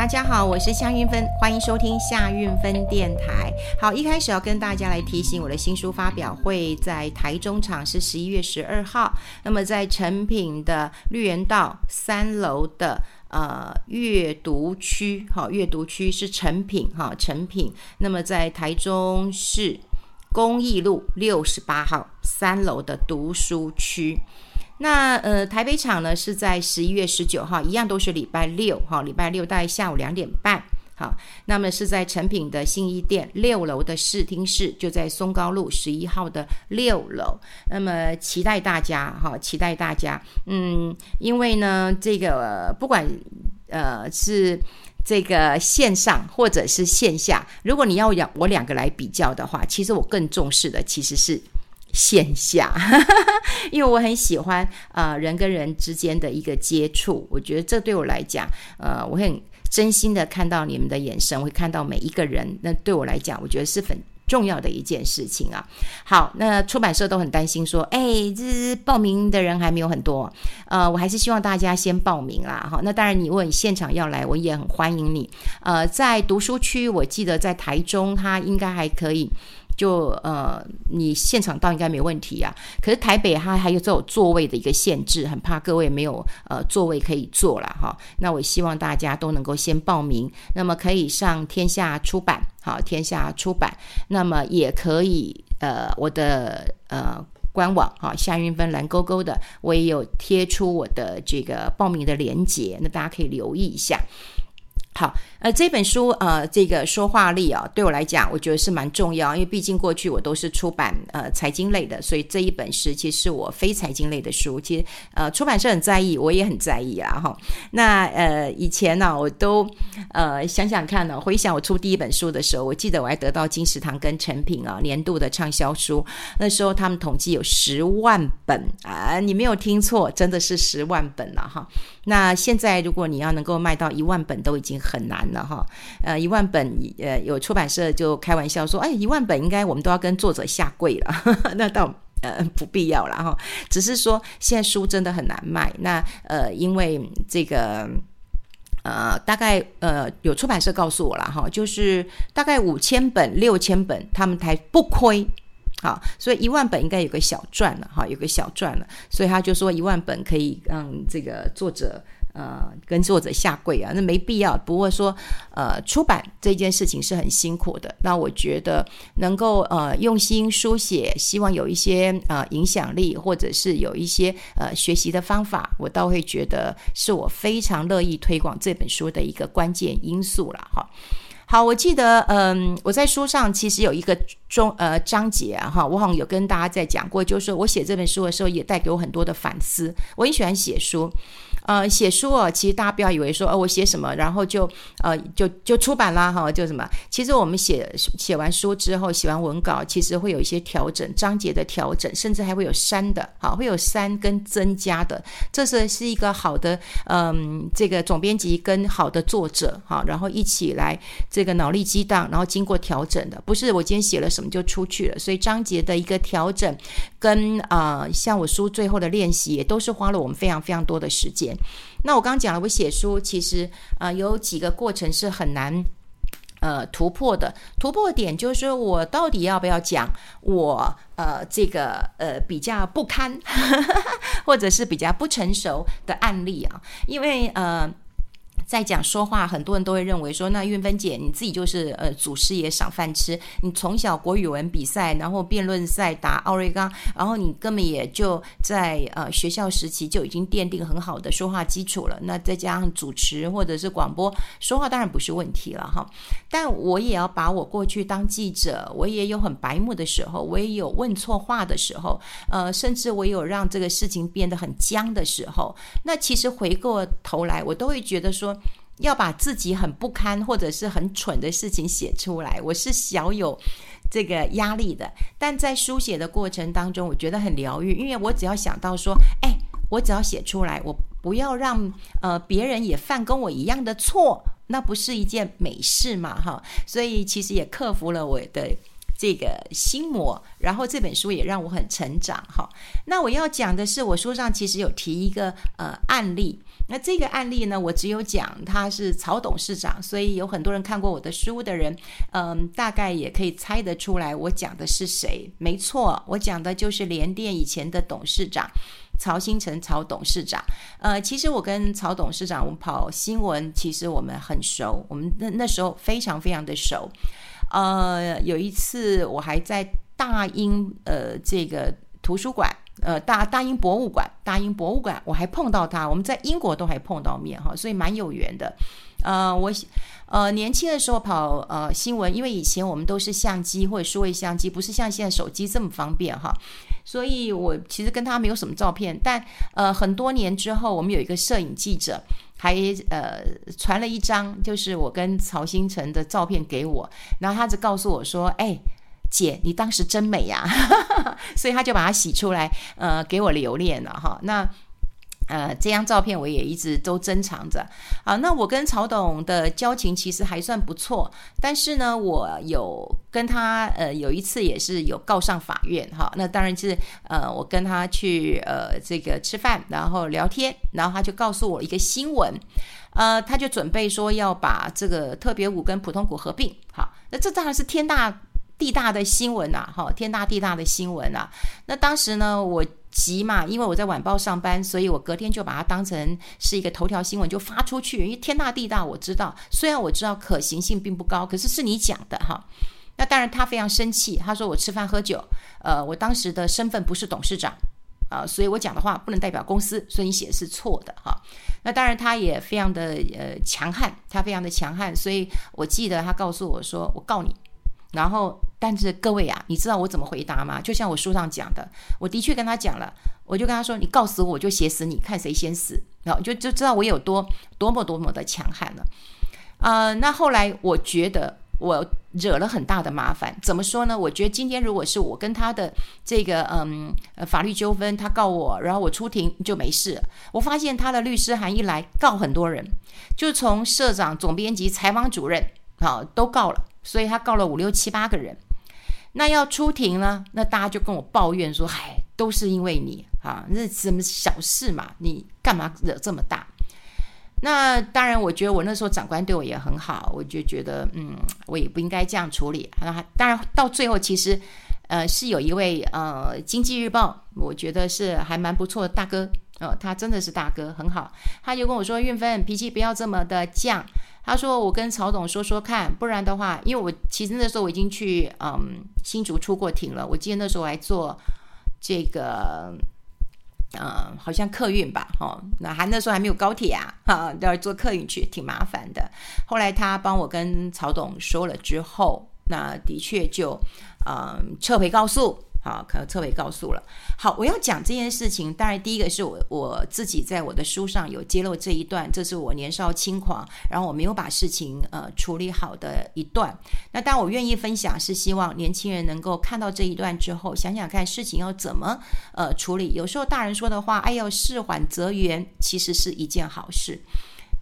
大家好，我是夏韵芬，欢迎收听夏韵芬电台。好，一开始要跟大家来提醒，我的新书发表会在台中场是十一月十二号，那么在诚品的绿园道三楼的呃阅读区，好，阅读区是诚品哈，诚品。那么在台中市公益路六十八号三楼的读书区。那呃，台北场呢是在十一月十九号，一样都是礼拜六哈，礼拜六大概下午两点半。好，那么是在诚品的新一店六楼的视听室，就在松高路十一号的六楼。那么期待大家哈，期待大家。嗯，因为呢，这个、不管呃是这个线上或者是线下，如果你要两我两个来比较的话，其实我更重视的其实是。线下，因为我很喜欢呃人跟人之间的一个接触，我觉得这对我来讲，呃，我很真心的看到你们的眼神，会看到每一个人，那对我来讲，我觉得是很重要的一件事情啊。好，那出版社都很担心说，哎，这报名的人还没有很多，呃，我还是希望大家先报名啦。哈，那当然，你如果你现场要来，我也很欢迎你。呃，在读书区，我记得在台中，它应该还可以。就呃，你现场到应该没问题啊。可是台北它还有这种座位的一个限制，很怕各位没有呃座位可以坐了哈。那我希望大家都能够先报名，那么可以上天下出版，好，天下出版，那么也可以呃我的呃官网哈，夏云芬蓝勾勾的，我也有贴出我的这个报名的链接，那大家可以留意一下。好，呃，这本书，呃，这个说话力啊，对我来讲，我觉得是蛮重要，因为毕竟过去我都是出版呃财经类的，所以这一本是其实是我非财经类的书，其实呃出版社很在意，我也很在意啊哈。那呃以前呢、我都呃想想看呢、回想我出第一本书的时候，我记得我还得到金石堂跟诚品啊年度的畅销书，那时候他们统计有十万本啊，你没有听错，真的是十万本了哈。那现在如果你要能够卖到一万本，都已经很难了哈。呃，一万本，呃，有出版社就开玩笑说，哎，一万本应该我们都要跟作者下跪了。那倒呃不必要了哈。只是说现在书真的很难卖。那呃，因为这个呃，大概呃有出版社告诉我了哈，就是大概五千本、六千本，他们才不亏。好，所以一万本应该有个小赚了哈，有个小赚了，所以他就说一万本可以让这个作者呃跟作者下跪啊，那没必要。不过说呃出版这件事情是很辛苦的，那我觉得能够呃用心书写，希望有一些呃影响力，或者是有一些呃学习的方法，我倒会觉得是我非常乐意推广这本书的一个关键因素了哈。好，我记得，嗯，我在书上其实有一个中呃章节啊，哈，我好像有跟大家在讲过，就是说我写这本书的时候，也带给我很多的反思。我很喜欢写书。呃，写书啊，其实大家不要以为说，哦，我写什么，然后就呃就就出版啦，哈，就什么。其实我们写写完书之后，写完文稿，其实会有一些调整，章节的调整，甚至还会有删的，好，会有删跟增加的。这是是一个好的，嗯，这个总编辑跟好的作者，哈，然后一起来这个脑力激荡，然后经过调整的，不是我今天写了什么就出去了。所以章节的一个调整，跟啊、呃，像我书最后的练习，也都是花了我们非常非常多的时间。那我刚刚讲了，我写书其实啊、有几个过程是很难呃突破的。突破点就是说我到底要不要讲我呃这个呃比较不堪呵 呵或者是比较不成熟的案例啊？因为呃。在讲说话，很多人都会认为说，那韵芬姐你自己就是呃祖师爷赏饭吃，你从小国语文比赛，然后辩论赛打奥瑞冈，然后你根本也就在呃学校时期就已经奠定很好的说话基础了。那再加上主持或者是广播说话，当然不是问题了哈。但我也要把我过去当记者，我也有很白目的时候，我也有问错话的时候，呃，甚至我有让这个事情变得很僵的时候。那其实回过头来，我都会觉得说。要把自己很不堪或者是很蠢的事情写出来，我是小有这个压力的。但在书写的过程当中，我觉得很疗愈，因为我只要想到说，哎，我只要写出来，我不要让呃别人也犯跟我一样的错，那不是一件美事嘛，哈。所以其实也克服了我的这个心魔，然后这本书也让我很成长哈。那我要讲的是，我书上其实有提一个呃案例。那这个案例呢，我只有讲他是曹董事长，所以有很多人看过我的书的人，嗯，大概也可以猜得出来我讲的是谁。没错，我讲的就是联电以前的董事长曹兴诚曹董事长。呃，其实我跟曹董事长，我们跑新闻，其实我们很熟，我们那那时候非常非常的熟。呃，有一次我还在大英呃这个图书馆。呃，大大英博物馆，大英博物馆，我还碰到他，我们在英国都还碰到面哈，所以蛮有缘的。呃，我呃年轻的时候跑呃新闻，因为以前我们都是相机或者数位相机，不是像现在手机这么方便哈，所以我其实跟他没有什么照片。但呃很多年之后，我们有一个摄影记者还呃传了一张，就是我跟曹兴诚的照片给我，然后他就告诉我说，哎。姐，你当时真美呀，所以他就把它洗出来，呃，给我留恋了哈。那呃，这张照片我也一直都珍藏着。好，那我跟曹董的交情其实还算不错，但是呢，我有跟他呃有一次也是有告上法院哈。那当然是呃，我跟他去呃这个吃饭，然后聊天，然后他就告诉我一个新闻，呃，他就准备说要把这个特别股跟普通股合并。好，那这当然是天大。地大的新闻呐，哈，天大地大的新闻啊。那当时呢，我急嘛，因为我在晚报上班，所以我隔天就把它当成是一个头条新闻就发出去。因为天大地大，我知道，虽然我知道可行性并不高，可是是你讲的哈。那当然他非常生气，他说我吃饭喝酒，呃，我当时的身份不是董事长啊，所以我讲的话不能代表公司，所以你写的是错的哈。那当然他也非常的呃强悍，他非常的强悍，所以我记得他告诉我说，我告你。然后，但是各位啊，你知道我怎么回答吗？就像我书上讲的，我的确跟他讲了，我就跟他说：“你告死我，我就写死你，看谁先死。”然后就就知道我有多多么多么的强悍了。啊、那后来我觉得我惹了很大的麻烦。怎么说呢？我觉得今天如果是我跟他的这个嗯法律纠纷，他告我，然后我出庭就没事。我发现他的律师函一来，告很多人，就从社长、总编辑、采访主任啊都告了。所以他告了五六七八个人，那要出庭呢？那大家就跟我抱怨说：“嗨，都是因为你啊，那什么小事嘛，你干嘛惹这么大？”那当然，我觉得我那时候长官对我也很好，我就觉得嗯，我也不应该这样处理。啊，当然到最后，其实呃是有一位呃《经济日报》，我觉得是还蛮不错的大哥哦，他真的是大哥，很好。他就跟我说：“运芬，脾气不要这么的犟。”他说：“我跟曹董说说看，不然的话，因为我其实那时候我已经去嗯新竹出过庭了。我记得那时候还做这个，嗯，好像客运吧，哦，那还那时候还没有高铁啊，哈，都要坐客运去，挺麻烦的。后来他帮我跟曹董说了之后，那的确就嗯撤回告诉。”好，可能特别告诉了。好，我要讲这件事情。当然，第一个是我我自己在我的书上有揭露这一段，这是我年少轻狂，然后我没有把事情呃处理好的一段。那当，我愿意分享，是希望年轻人能够看到这一段之后，想想看事情要怎么呃处理。有时候大人说的话，哎呦，事缓则圆，其实是一件好事。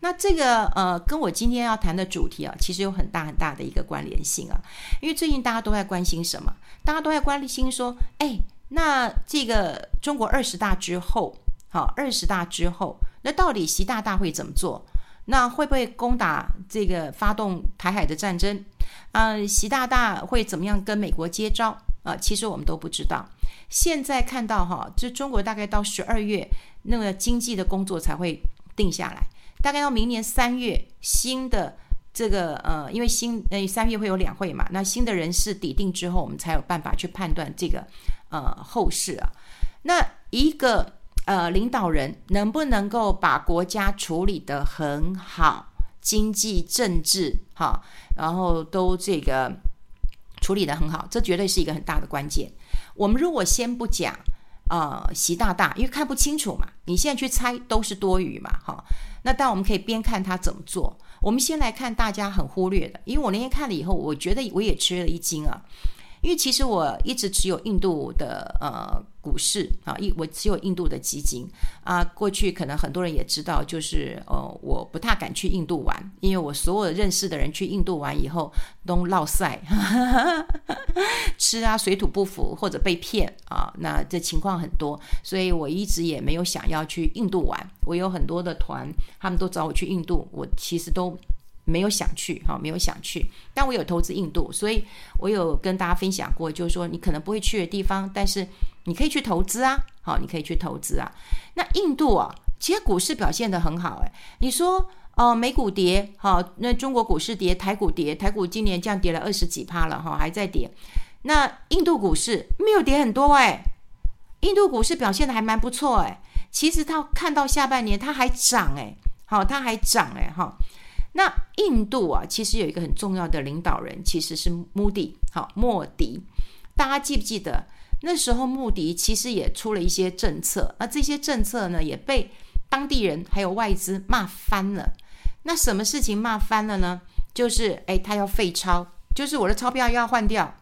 那这个呃，跟我今天要谈的主题啊，其实有很大很大的一个关联性啊。因为最近大家都在关心什么？大家都在关心说，哎，那这个中国二十大之后，好，二十大之后，那到底习大大会怎么做？那会不会攻打这个发动台海的战争？啊、呃，习大大会怎么样跟美国接招？啊、其实我们都不知道。现在看到哈，这中国大概到十二月，那个经济的工作才会定下来。大概到明年三月，新的这个呃，因为新呃三月会有两会嘛，那新的人事抵定之后，我们才有办法去判断这个呃后事啊。那一个呃领导人能不能够把国家处理得很好，经济、政治哈，然后都这个处理得很好，这绝对是一个很大的关键。我们如果先不讲、呃，习大大，因为看不清楚嘛，你现在去猜都是多余嘛，哈。那但我们可以边看他怎么做。我们先来看大家很忽略的，因为我那天看了以后，我觉得我也吃了一惊啊。因为其实我一直持有印度的呃股市啊，一我持有印度的基金啊。过去可能很多人也知道，就是呃我不太敢去印度玩，因为我所有认识的人去印度玩以后都落赛，吃啊水土不服或者被骗啊，那这情况很多，所以我一直也没有想要去印度玩。我有很多的团，他们都找我去印度，我其实都。没有想去哈，没有想去，但我有投资印度，所以我有跟大家分享过，就是说你可能不会去的地方，但是你可以去投资啊，好，你可以去投资啊。那印度啊，其实股市表现得很好，诶，你说哦，美股跌，好，那中国股市跌，台股跌，台股今年这样跌了二十几趴了哈，还在跌。那印度股市没有跌很多诶，印度股市表现得还蛮不错诶。其实它看到下半年它还涨诶，好，它还涨诶。哈。那印度啊，其实有一个很重要的领导人，其实是穆迪，好，莫迪。大家记不记得那时候穆迪其实也出了一些政策，那这些政策呢也被当地人还有外资骂翻了。那什么事情骂翻了呢？就是诶，他要废钞，就是我的钞票要换掉。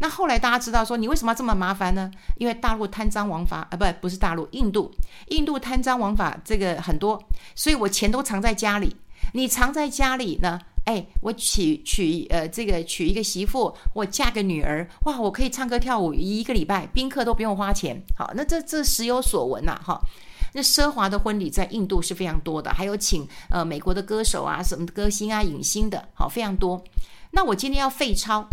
那后来大家知道说，你为什么要这么麻烦呢？因为大陆贪赃枉法啊，不，不是大陆，印度，印度贪赃枉法这个很多，所以我钱都藏在家里。你藏在家里呢？哎，我娶娶呃这个娶一个媳妇，我嫁个女儿，哇，我可以唱歌跳舞一个礼拜，宾客都不用花钱。好，那这这时有所闻呐，哈。那奢华的婚礼在印度是非常多的，还有请呃美国的歌手啊，什么歌星啊、影星的，好，非常多。那我今天要废钞，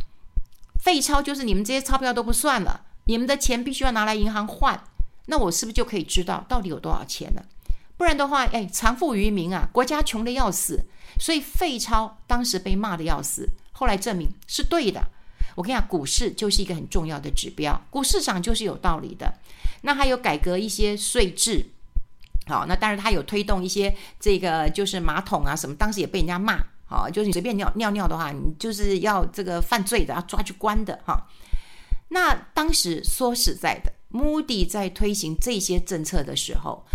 废钞就是你们这些钞票都不算了，你们的钱必须要拿来银行换，那我是不是就可以知道到底有多少钱了？不然的话，哎，藏富于民啊，国家穷得要死，所以废钞当时被骂得要死，后来证明是对的。我跟你讲，股市就是一个很重要的指标，股市上就是有道理的。那还有改革一些税制，好，那当然他有推动一些这个就是马桶啊什么，当时也被人家骂，好，就是你随便尿尿尿的话，你就是要这个犯罪的，要抓去关的，哈。那当时说实在的，穆迪在推行这些政策的时候。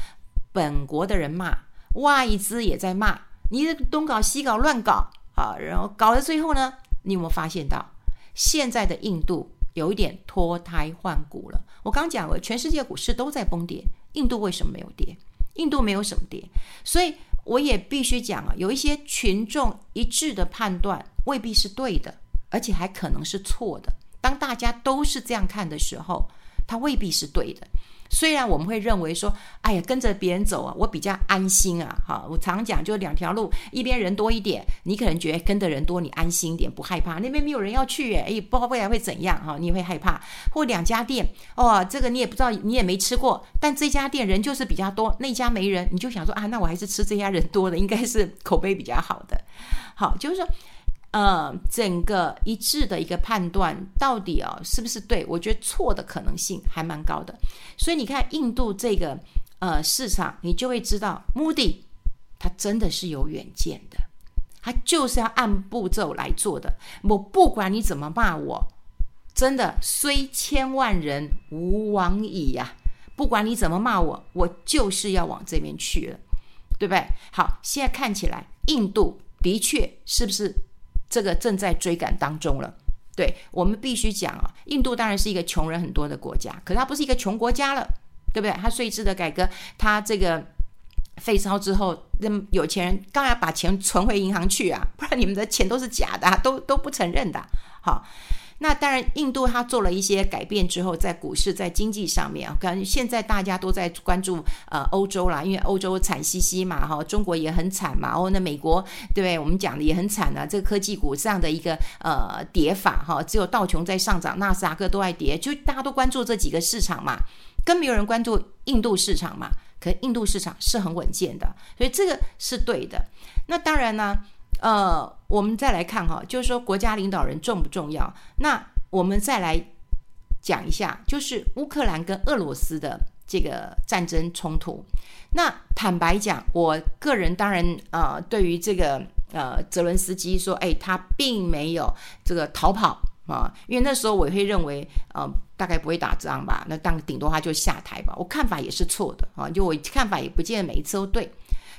本国的人骂，外资也在骂，你东搞西搞乱搞啊，然后搞到最后呢，你有没有发现到现在的印度有一点脱胎换骨了？我刚讲了，全世界股市都在崩跌，印度为什么没有跌？印度没有什么跌，所以我也必须讲啊，有一些群众一致的判断未必是对的，而且还可能是错的。当大家都是这样看的时候，它未必是对的。虽然我们会认为说，哎呀，跟着别人走啊，我比较安心啊。哈，我常讲，就两条路，一边人多一点，你可能觉得跟的人多，你安心一点，不害怕。那边没有人要去，哎，不知道未来会怎样哈，你会害怕。或两家店，哦，这个你也不知道，你也没吃过，但这家店人就是比较多，那家没人，你就想说啊，那我还是吃这家人多的，应该是口碑比较好的。好，就是说。呃，整个一致的一个判断到底、哦、是不是对？我觉得错的可能性还蛮高的。所以你看印度这个呃市场，你就会知道穆迪他真的是有远见的，他就是要按步骤来做的。我不管你怎么骂我，真的虽千万人吾往矣呀、不管你怎么骂我，我就是要往这边去了，对不对？好，现在看起来印度的确是不是？这个正在追赶当中了，对，我们必须讲啊，印度当然是一个穷人很多的国家，可是它不是一个穷国家了，对不对？它税制的改革，它这个废钞之后，那有钱人当然要把钱存回银行去啊，不然你们的钱都是假的，都都不承认的，好。那当然，印度它做了一些改变之后，在股市、在经济上面啊，感觉现在大家都在关注呃欧洲啦，因为欧洲惨兮兮嘛，哈，中国也很惨嘛，哦，那美国对？我们讲的也很惨啊，这个科技股这样的一个呃跌法哈，只有道琼在上涨，纳斯达克都在跌，就大家都关注这几个市场嘛，更没有人关注印度市场嘛。可印度市场是很稳健的，所以这个是对的。那当然呢。呃，我们再来看哈，就是说国家领导人重不重要？那我们再来讲一下，就是乌克兰跟俄罗斯的这个战争冲突。那坦白讲，我个人当然呃，对于这个呃泽伦斯基说，哎，他并没有这个逃跑啊，因为那时候我会认为，呃，大概不会打仗吧，那当顶多他就下台吧。我看法也是错的啊，就我看法也不见得每一次都对。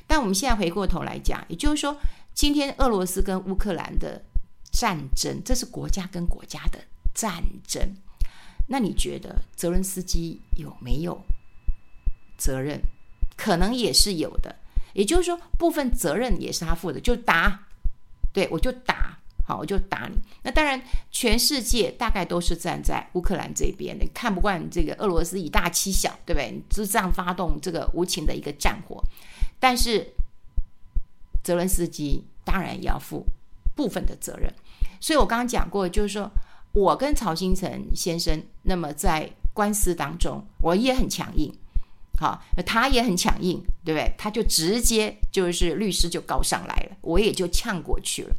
但我们现在回过头来讲，也就是说。今天俄罗斯跟乌克兰的战争，这是国家跟国家的战争。那你觉得泽伦斯基有没有责任？可能也是有的。也就是说，部分责任也是他负的，就打，对，我就打，好，我就打你。那当然，全世界大概都是站在乌克兰这边的，看不惯这个俄罗斯以大欺小，对不对？就这样发动这个无情的一个战火。但是，泽伦斯基当然也要负部分的责任。所以我刚刚讲过，就是说我跟曹新成先生，那么在官司当中，我也很强硬。好，他也很强硬，对不对？他就直接就是律师就告上来了，我也就呛过去了。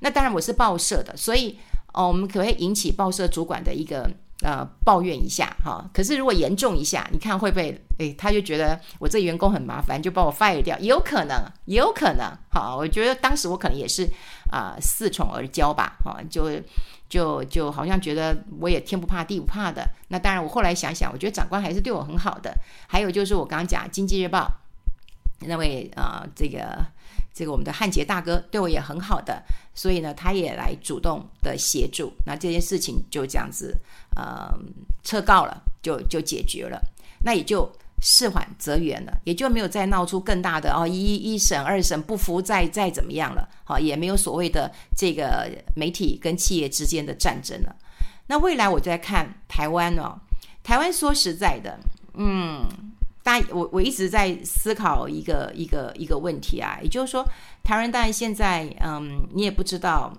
那当然我是报社的，所以哦，我们可不可以引起报社主管的一个呃抱怨一下哈。可是如果严重一下，你看会不会？诶，他就觉得我这员工很麻烦，就把我 fire 掉，也有可能，也有可能。好，我觉得当时我可能也是啊、恃宠而骄吧，哈，就。就就好像觉得我也天不怕地不怕的，那当然我后来想想，我觉得长官还是对我很好的。还有就是我刚刚讲《经济日报》那位啊、这个这个我们的汉杰大哥对我也很好的，所以呢，他也来主动的协助，那这件事情就这样子呃撤告了，就就解决了，那也就。事缓则圆了，也就没有再闹出更大的哦，一一审、二审不服再再怎么样了，好，也没有所谓的这个媒体跟企业之间的战争了。那未来我就在看台湾哦，台湾说实在的，嗯，大我我一直在思考一个一个一个问题啊，也就是说，台湾当然现在嗯，你也不知道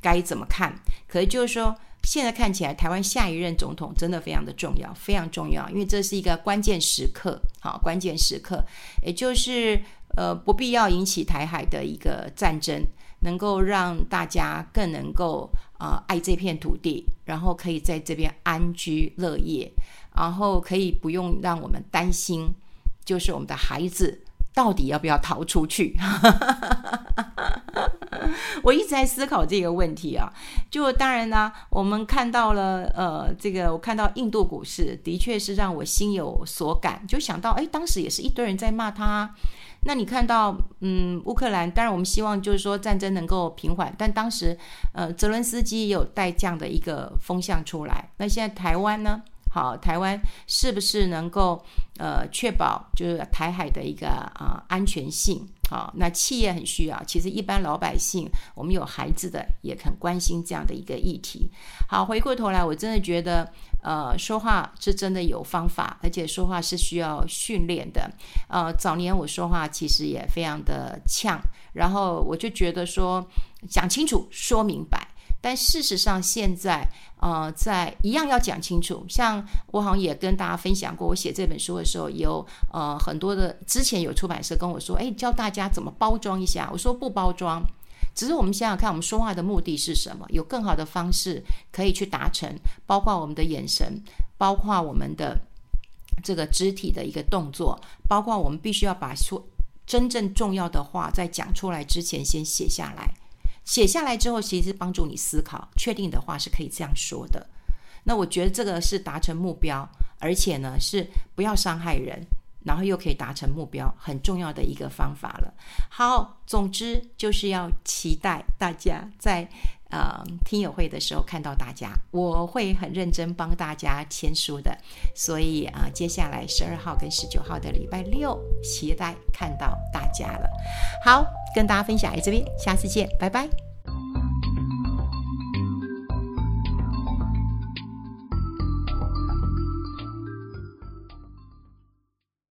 该怎么看，可是就是说。现在看起来，台湾下一任总统真的非常的重要，非常重要，因为这是一个关键时刻，好，关键时刻，也就是呃，不必要引起台海的一个战争，能够让大家更能够啊、呃、爱这片土地，然后可以在这边安居乐业，然后可以不用让我们担心，就是我们的孩子。到底要不要逃出去？我一直在思考这个问题啊。就当然呢，我们看到了，呃，这个我看到印度股市的确是让我心有所感，就想到，哎，当时也是一堆人在骂他。那你看到，嗯，乌克兰，当然我们希望就是说战争能够平缓，但当时，呃，泽伦斯基也有带这样的一个风向出来。那现在台湾呢？好，台湾是不是能够呃确保就是台海的一个啊、呃、安全性？好，那企业很需要，其实一般老百姓，我们有孩子的也很关心这样的一个议题。好，回过头来，我真的觉得呃说话是真的有方法，而且说话是需要训练的。呃，早年我说话其实也非常的呛，然后我就觉得说讲清楚，说明白。但事实上，现在呃，在一样要讲清楚。像我好像也跟大家分享过，我写这本书的时候，有呃很多的之前有出版社跟我说，哎，教大家怎么包装一下。我说不包装，只是我们想想看，我们说话的目的是什么？有更好的方式可以去达成，包括我们的眼神，包括我们的这个肢体的一个动作，包括我们必须要把说真正重要的话在讲出来之前先写下来。写下来之后，其实帮助你思考，确定的话是可以这样说的。那我觉得这个是达成目标，而且呢是不要伤害人，然后又可以达成目标，很重要的一个方法了。好，总之就是要期待大家在呃听友会的时候看到大家，我会很认真帮大家签书的。所以啊、接下来十二号跟十九号的礼拜六，期待看到大家了。好。跟大家分享在这边，下次见，拜拜。